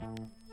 Bye.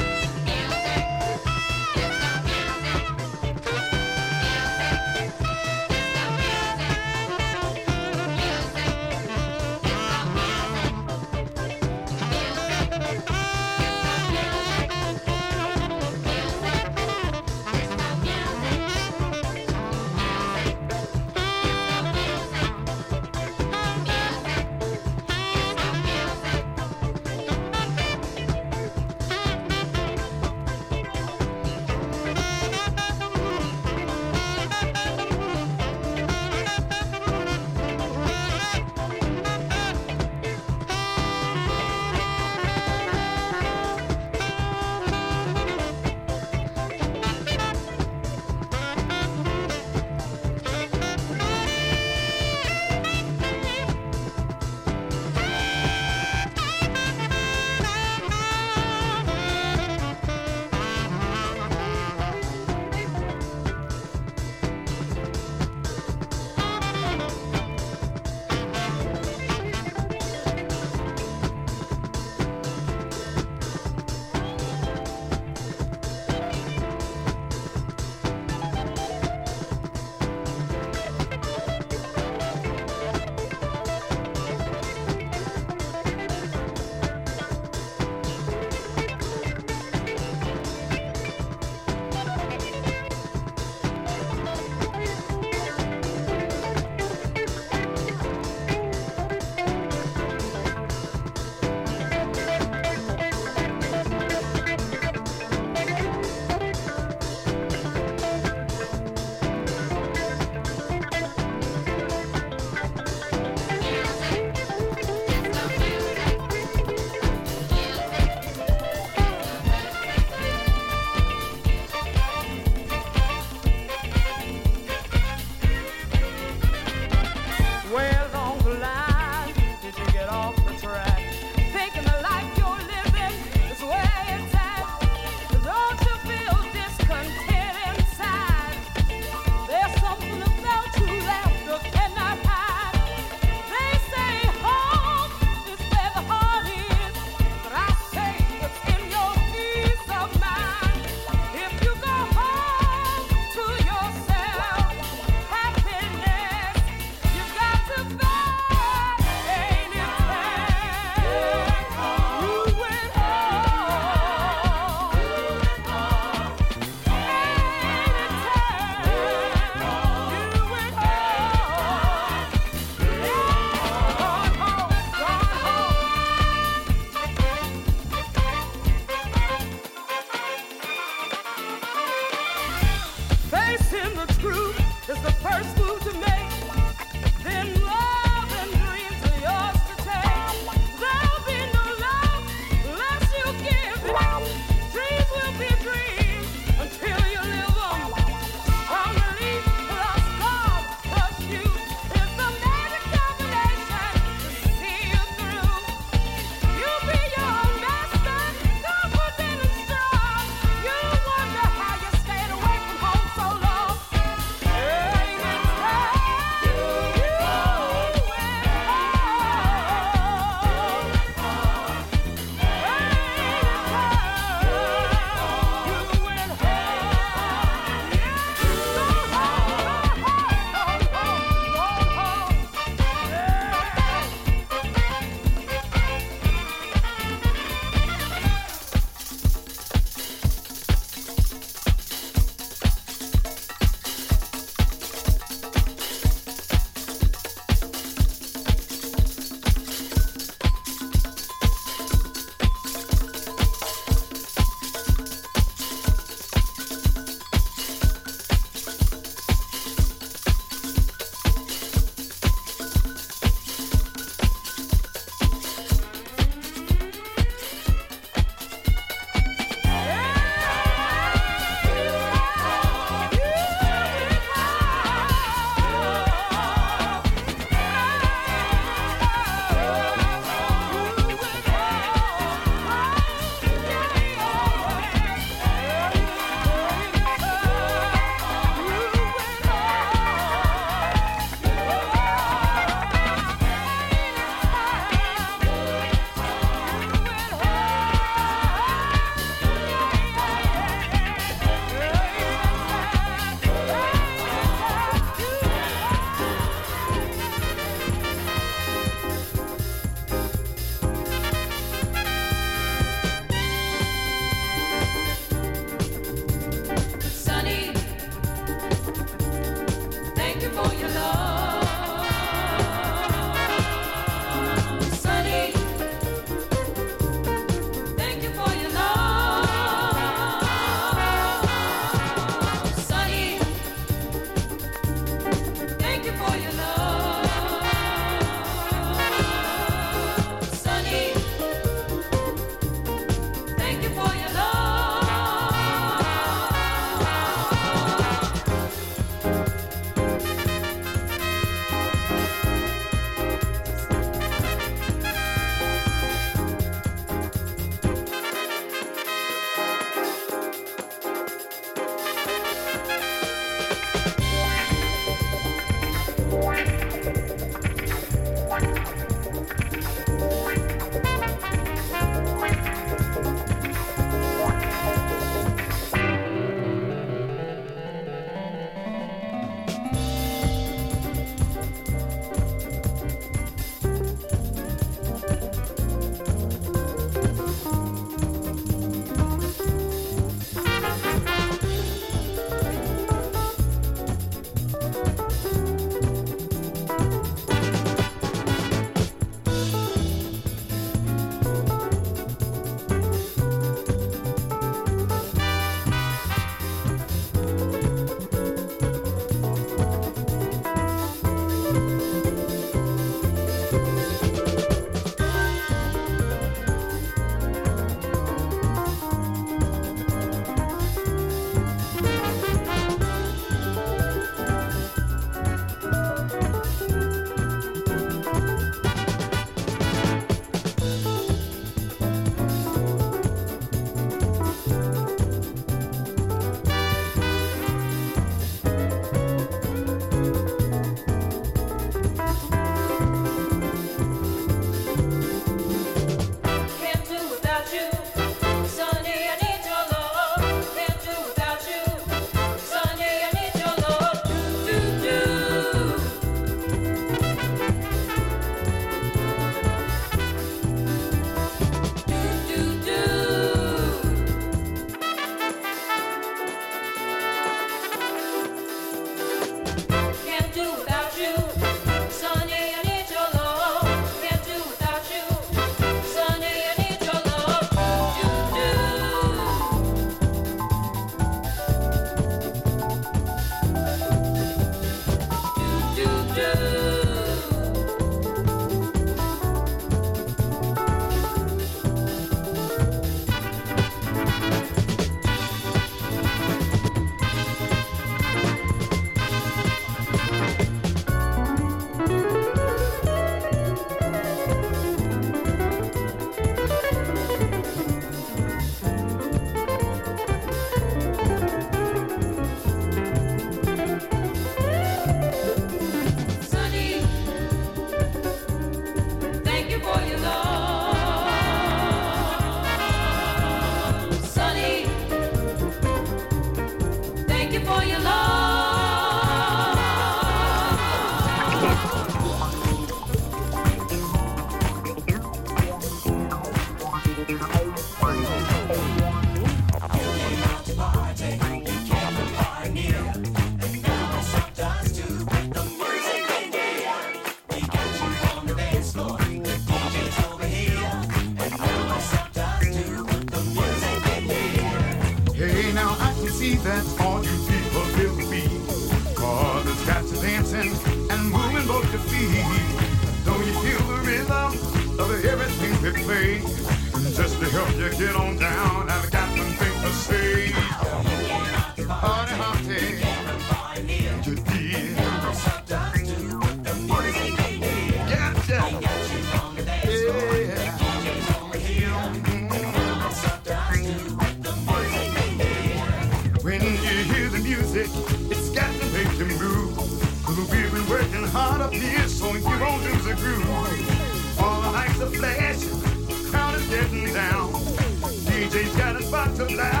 Got his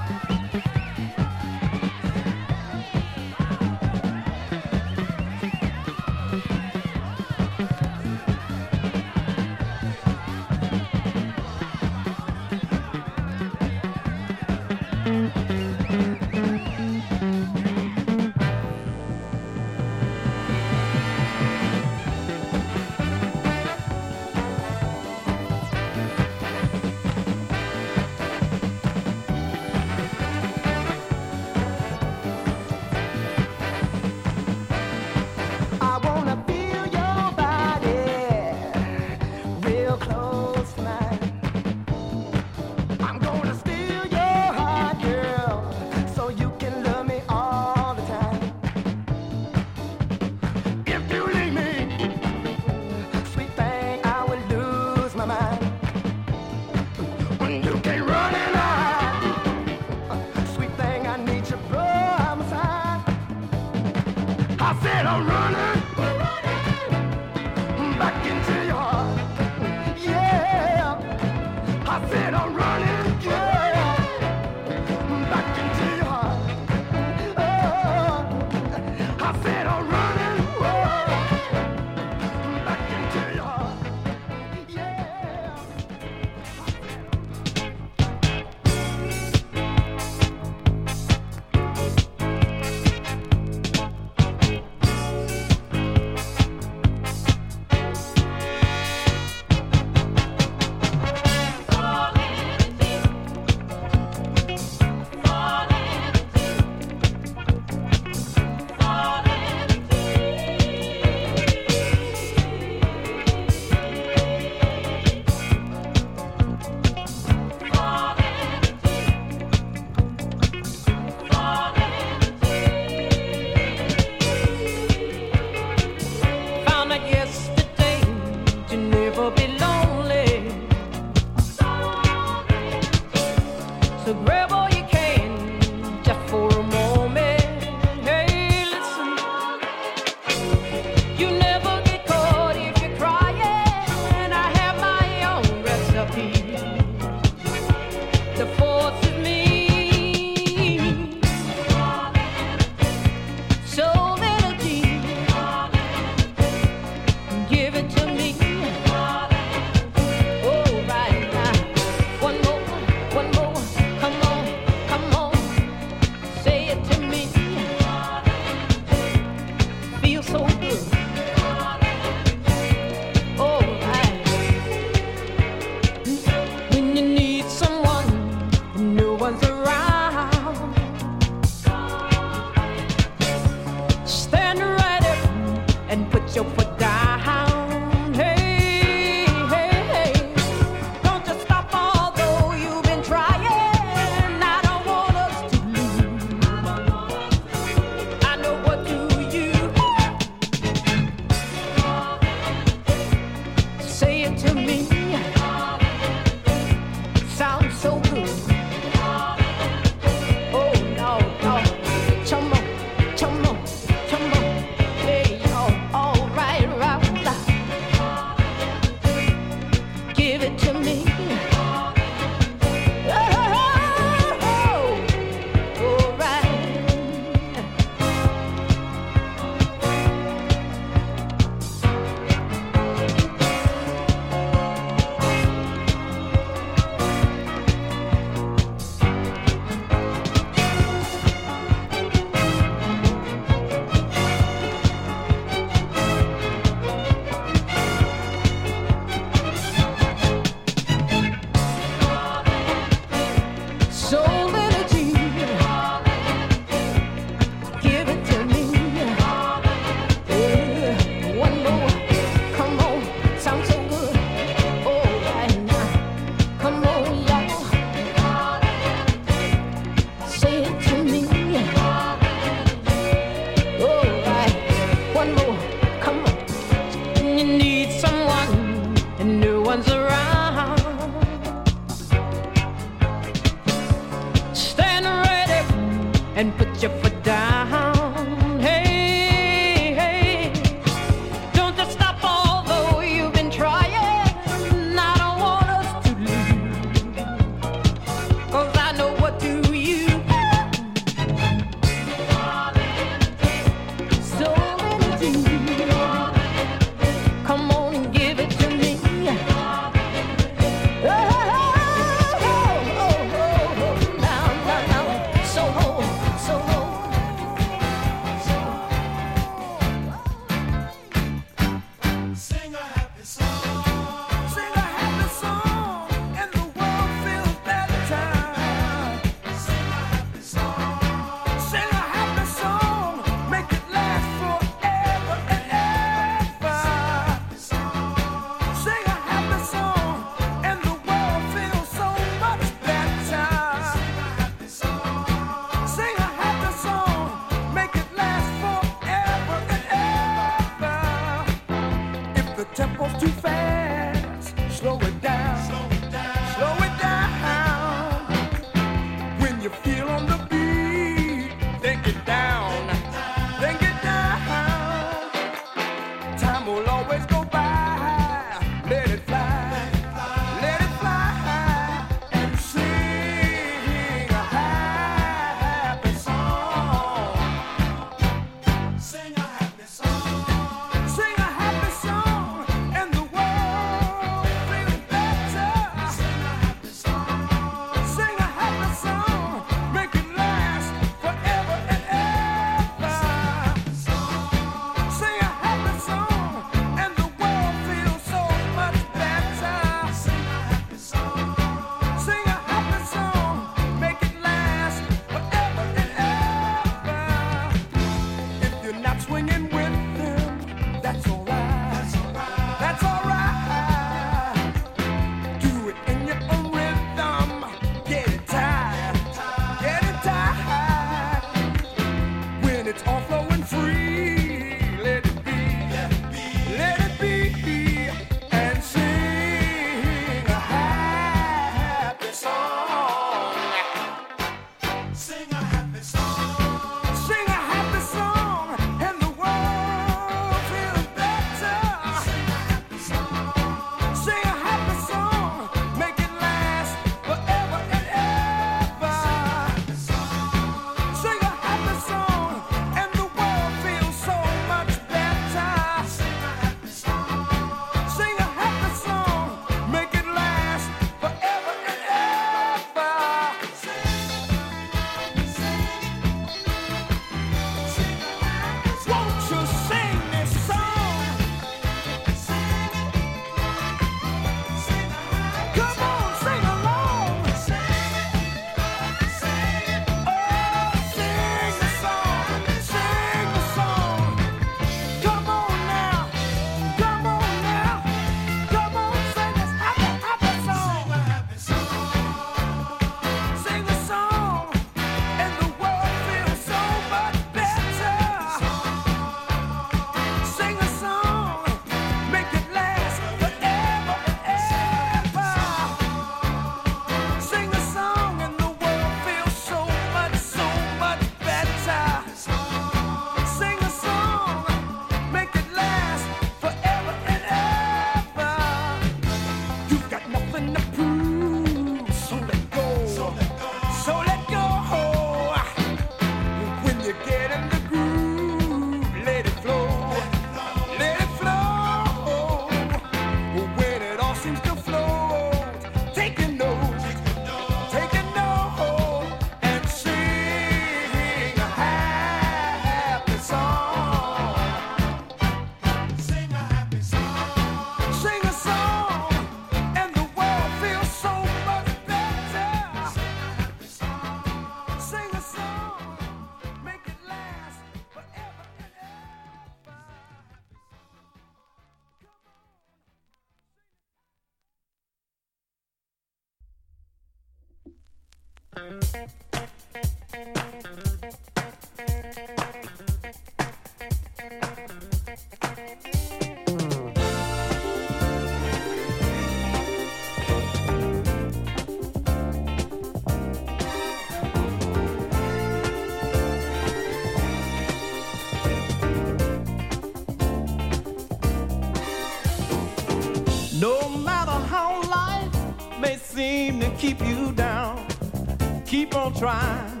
trying.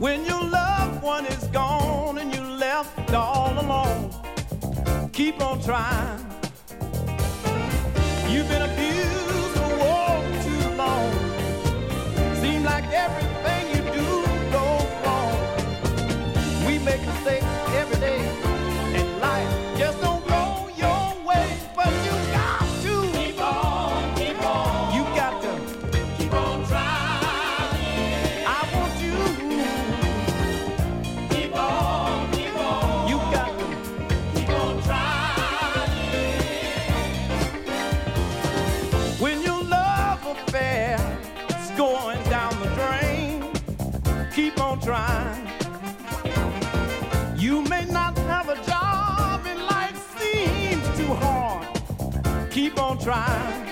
When your loved one is gone and you left all alone, keep on trying. try.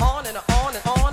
On and on and on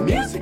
music.